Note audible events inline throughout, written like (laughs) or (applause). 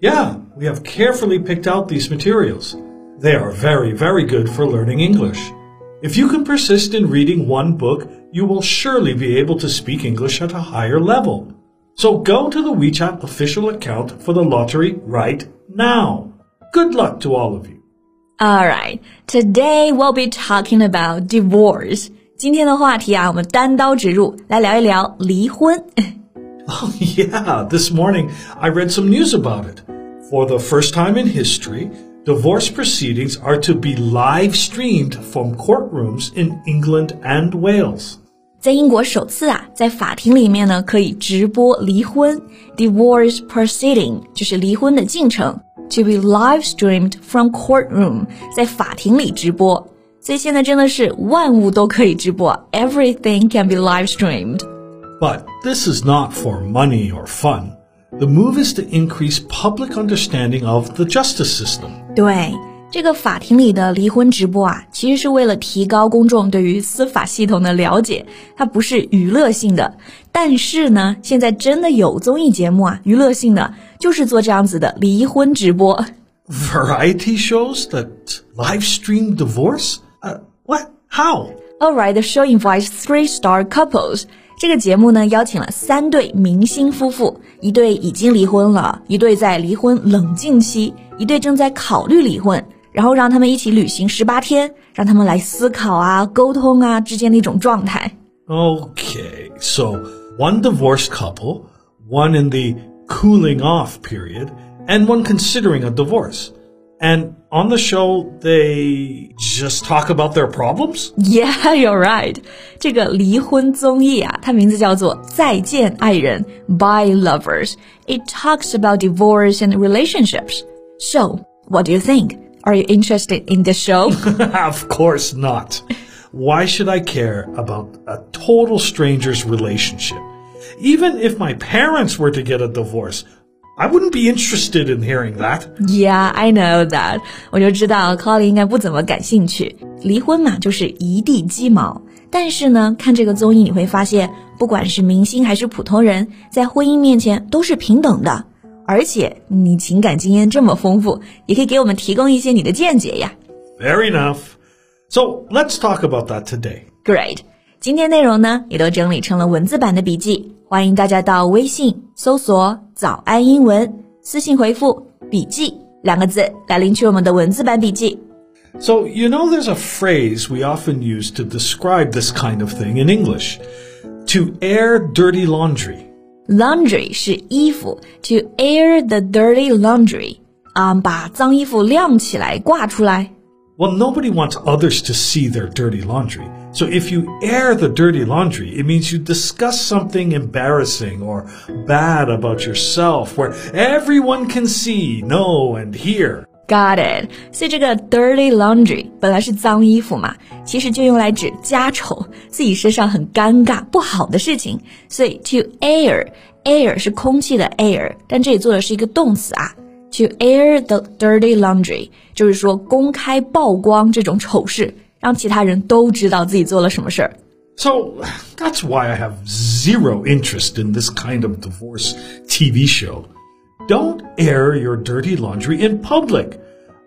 Yeah, we have carefully picked out these materials. They are very, very good for learning English. If you can persist in reading one book, you will surely be able to speak English at a higher level. So go to the WeChat official account for the lottery right now. Good luck to all of you. Alright, today we'll be talking about divorce. 今天的话题啊，我们单刀直入，来聊一聊离婚。Oh, (laughs) (laughs) yeah, this morning I read some news about it. For the first time in history, divorce proceedings are to be live streamed from courtrooms in England and Wales. 在英国首次啊，在法庭里面呢可以直播离婚，divorce proceeding 就是离婚的进程，to be live streamed from courtroom 在法庭里直播。所以现在真的是万物都可以直播，everything can be live streamed。But this is not for money or fun. The move is to increase public understanding of the justice system. 对。这个法庭里的离婚直播啊，其实是为了提高公众对于司法系统的了解，它不是娱乐性的。但是呢，现在真的有综艺节目啊，娱乐性的就是做这样子的离婚直播。Variety shows that live stream divorce? Uh, what? How? All right, the show invites three-star couples. 这个节目呢，邀请了三对明星夫妇，一对已经离婚了，一对在离婚冷静期，一对正在考虑离婚。然后让他们一起旅行十八天，让他们来思考啊、沟通啊之间的一种状态。Okay, so one divorced couple, one in the cooling off period, and one considering a divorce. And on the show, they just talk about their problems? Yeah, (laughs) you're right. 这个离婚综艺啊，它名字叫做《再见爱人》（Bye Lovers）。It talks about divorce and relationships. So, what do you think? Are you interested in the show? (laughs) of course not. Why should I care about a total stranger's relationship? Even if my parents were to get a divorce, I wouldn't be interested in hearing that. Yeah, I know that. 我就知道 Colin 应该不怎么感兴趣。离婚嘛，就是一地鸡毛。但是呢，看这个综艺你会发现，不管是明星还是普通人，在婚姻面前都是平等的。而且你情感经验这么丰富，也可以给我们提供一些你的见解呀。Fair enough. So let's talk about that today. Great. 今天内容呢，也都整理成了文字版的笔记， 欢迎大家到微信搜索“早安英文”，私信回复“笔记”两个字来领取我们的文字版笔记。So, you know, there's a phrase we often use to describe this kind of thing in English to air dirty laundry. Laundry 是衣服，to air the dirty laundry 啊、um,，把脏衣服晾起来挂出来。 Well, nobody wants others to see their dirty laundry. So if you air the dirty laundry, it means you discuss something embarrassing or bad about yourself where everyone can see, know, and hear. Got it。所以这个 dirty laundry 本来是脏衣服嘛，其实就用来指家丑，自己身上很尴尬、不好的事情。所以 to air air 是空气的 air，但这里做的是一个动词啊。 To air the dirty laundry 就是说公开曝光这种丑事，让其他人都知道自己做了什么事儿。So that's why I have zero interest in this kind of divorce TV show. Don't air your dirty laundry in public.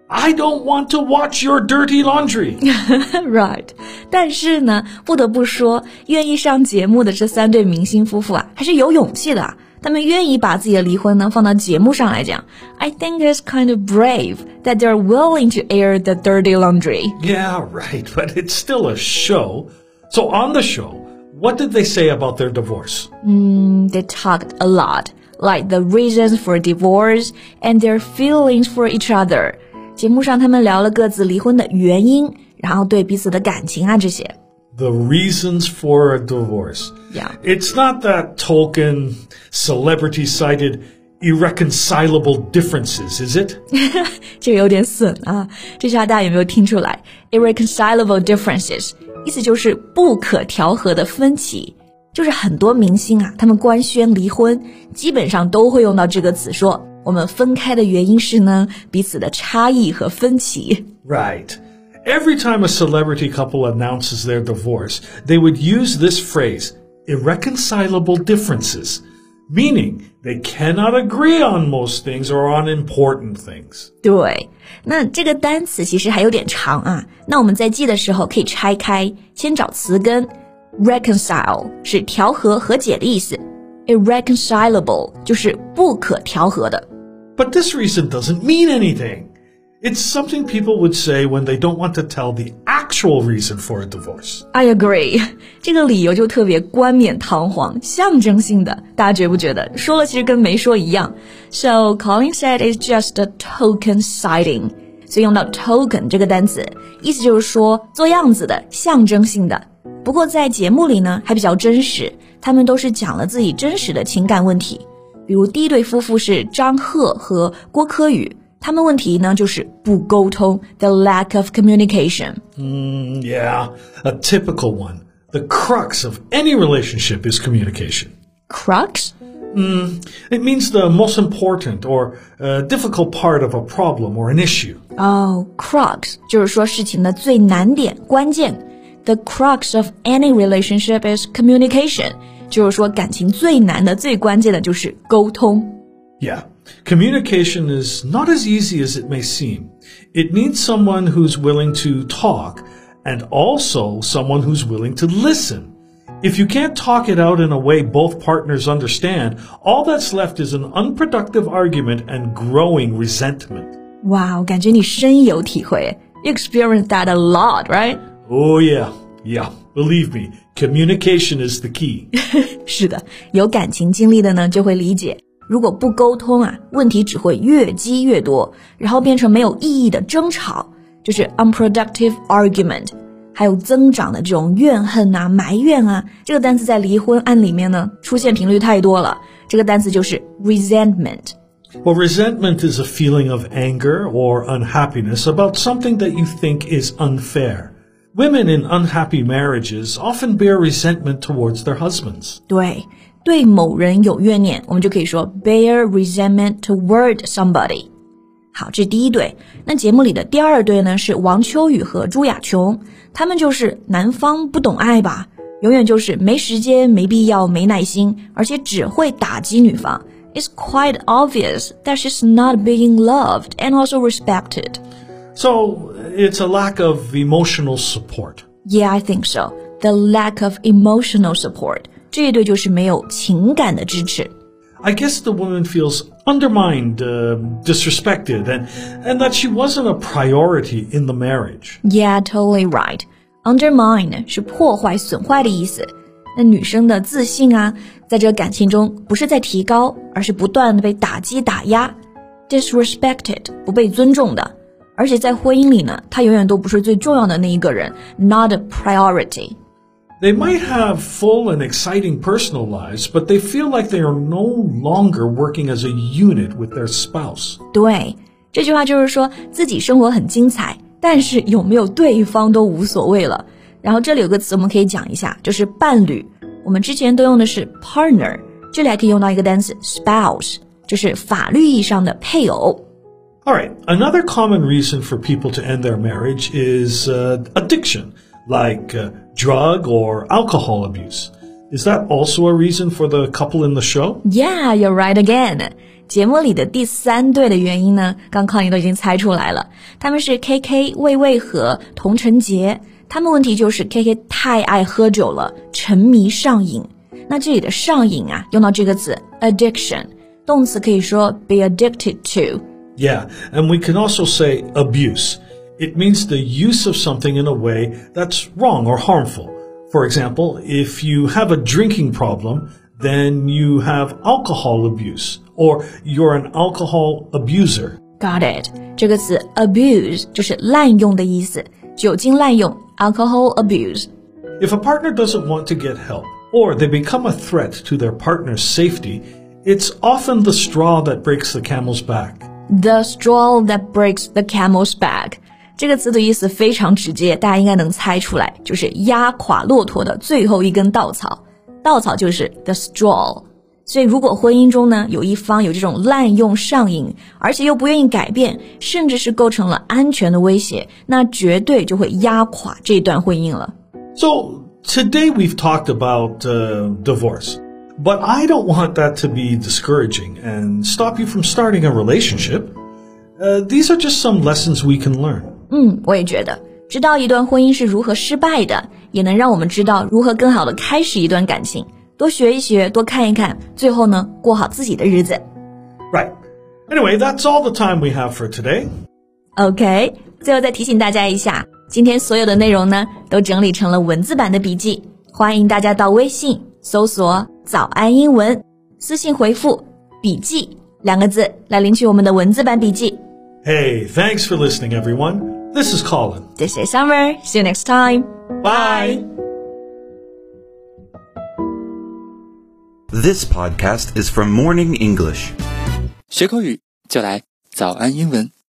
I don't want to watch your dirty laundry. (laughs) right，但是呢，不得不说，愿意上节目的这三对明星夫妇啊，还是有勇气的。 他们愿意把自己的离婚呢放到节目上来讲。I think it's kind of brave that they're willing to air the dirty laundry. Yeah, right, but it's still a show. So on the show, what did they say about their divorce? Mm, they talked a lot like the reasons for divorce and their feelings for each other. 节目上他们聊了各自离婚的原因，然后对彼此的感情啊这些。 the reasons for a divorce. Yeah. It's not that token celebrity cited irreconcilable differences, is it? (laughs) irreconcilable differences 意思就是不可调和的分歧。就是很多明星啊，他们官宣离婚，基本上都会用到这个词说，说我们分开的原因是呢彼此的差异和分歧。Right. Every time a celebrity couple announces their divorce, they would use this phrase, irreconcilable differences, meaning they cannot agree on most things or on important things. 对，那这个单词其实还有点长啊。那我们在记的时候可以拆开，先找词根。reconcile 是调和、和解的意思，irreconcilable 就是不可调和的。But this reason doesn't mean anything. It's something people would say when they don't want to tell the actual reason for a divorce. I agree. agree，这个理由就特别冠冕堂皇、象征性的，大家觉不觉得？说了其实跟没说一样。So Colin said it's just a token citing。所以用到 token 这个单词，意思就是说做样子的、象征性的。不过在节目里呢，还比较真实，他们都是讲了自己真实的情感问题。比如第一对夫妇是章贺和郭柯宇。他们问题呢就是不沟通，the lack of communication。Mm, yeah, a typical one. The crux of any relationship is communication. Crux? Mm, it means the most important or uh, difficult part of a problem or an issue. Oh, crux 就是说事情的最难点、关键。the crux of any relationship is communication. 就是说，感情最难的、最关键的就是沟通。Yeah. Communication is not as easy as it may seem. It needs someone who's willing to talk and also someone who's willing to listen. If you can't talk it out in a way both partners understand, all that's left is an unproductive argument and growing resentment. Wow, 感觉你深有体会. You experienced that a lot, right? Oh, yeah. Yeah. Believe me, communication is the key. (laughs) 是的，有感情经历的呢，就会理解， 如果不沟通啊，问题只会越积越多，然后变成没有意义的争吵，就是 unproductive argument。还有增长的这种怨恨啊、埋怨啊，这个单词在离婚案里面呢出现频率太多了。这个单词就是 resentment。Well, resentment is a feeling of anger or unhappiness about something that you think is unfair. Women in unhappy marriages often bear resentment towards their husbands. 对， 对某人有怨念，我们就可以说 bear resentment toward somebody。好，这是第一对。那节目里的第二对呢，是王秋雨和朱雅琼，他们就是男方不懂爱吧，永远就是没时间、没必要、没耐心，而且只会打击女方。It's quite obvious that she's not being loved and also respected. So it's a lack of emotional support. Yeah, I think so. The lack of emotional support. 这一对就是没有情感的支持。I guess the woman feels undermined, uh, disrespected, and, and that she wasn't a priority in the marriage. Yeah, totally right. Undermine 是破坏、损坏的意思。那女生的自信啊，在这个感情中不是在提高，而是不断的被打击、打压。Disrespected 不被尊重的。而且在婚姻里呢，他永远都不是最重要的那一个人，not a priority。 They might have full and exciting personal lives, but they feel like they are no longer working as a unit with their spouse. 对，这句话就是说自己生活很精彩，但是有没有对方都无所谓了。然后这里有个词我们可以讲一下，就是伴侣。我们之前都用的是 partner，这里还可以用到一个单词 spouse，就是法律意义上的配偶。all right. Another common reason for people to end their marriage is uh, addiction, like uh, drug or alcohol abuse. Is that also a reason for the couple in the show? Yeah, you're right again. 节目里的第三对的原因呢，刚康也都已经猜出来了，他们是 K K、魏巍和佟晨洁。他们问题就是 K K 太爱喝酒了，沉迷上瘾。那这里的上瘾啊，用到这个词 addiction，动词可以说 be addicted to。Yeah, and we can also say abuse. It means the use of something in a way that's wrong or harmful. For example, if you have a drinking problem, then you have alcohol abuse, or you're an alcohol abuser. Got it. 这个词 abuse 就是滥用的意思，酒精滥用 alcohol abuse. If a partner doesn't want to get help, or they become a threat to their partner's safety, It's often the straw that breaks the camel's back. The straw that breaks the camel's back. 这个词的意思非常直接，大家应该能猜出来，就是压垮骆驼的最后一根稻草。稻草就是 the straw。所以，如果婚姻中呢有一方有这种滥用上瘾，而且又不愿意改变，甚至是构成了安全的威胁，那绝对就会压垮这段婚姻了。So today we've talked about uh, divorce, but I don't want that to be discouraging and stop you from starting a relationship. Uh, these are just some lessons we can learn. 嗯，我也觉得，知道一段婚姻是如何失败的，也能让我们知道如何更好的开始一段感情。多学一学，多看一看，最后呢，过好自己的日子。Right. Anyway, that's all the time we have for today. OK，最后再提醒大家一下，今天所有的内容呢，都整理成了文字版的笔记，欢迎大家到微信搜索“早安英文”，私信回复“笔记”两个字来领取我们的文字版笔记。Hey, thanks for listening, everyone. This is Colin. This is Summer. See you next time. Bye. This podcast is from Morning English. 学口语就来早安英文。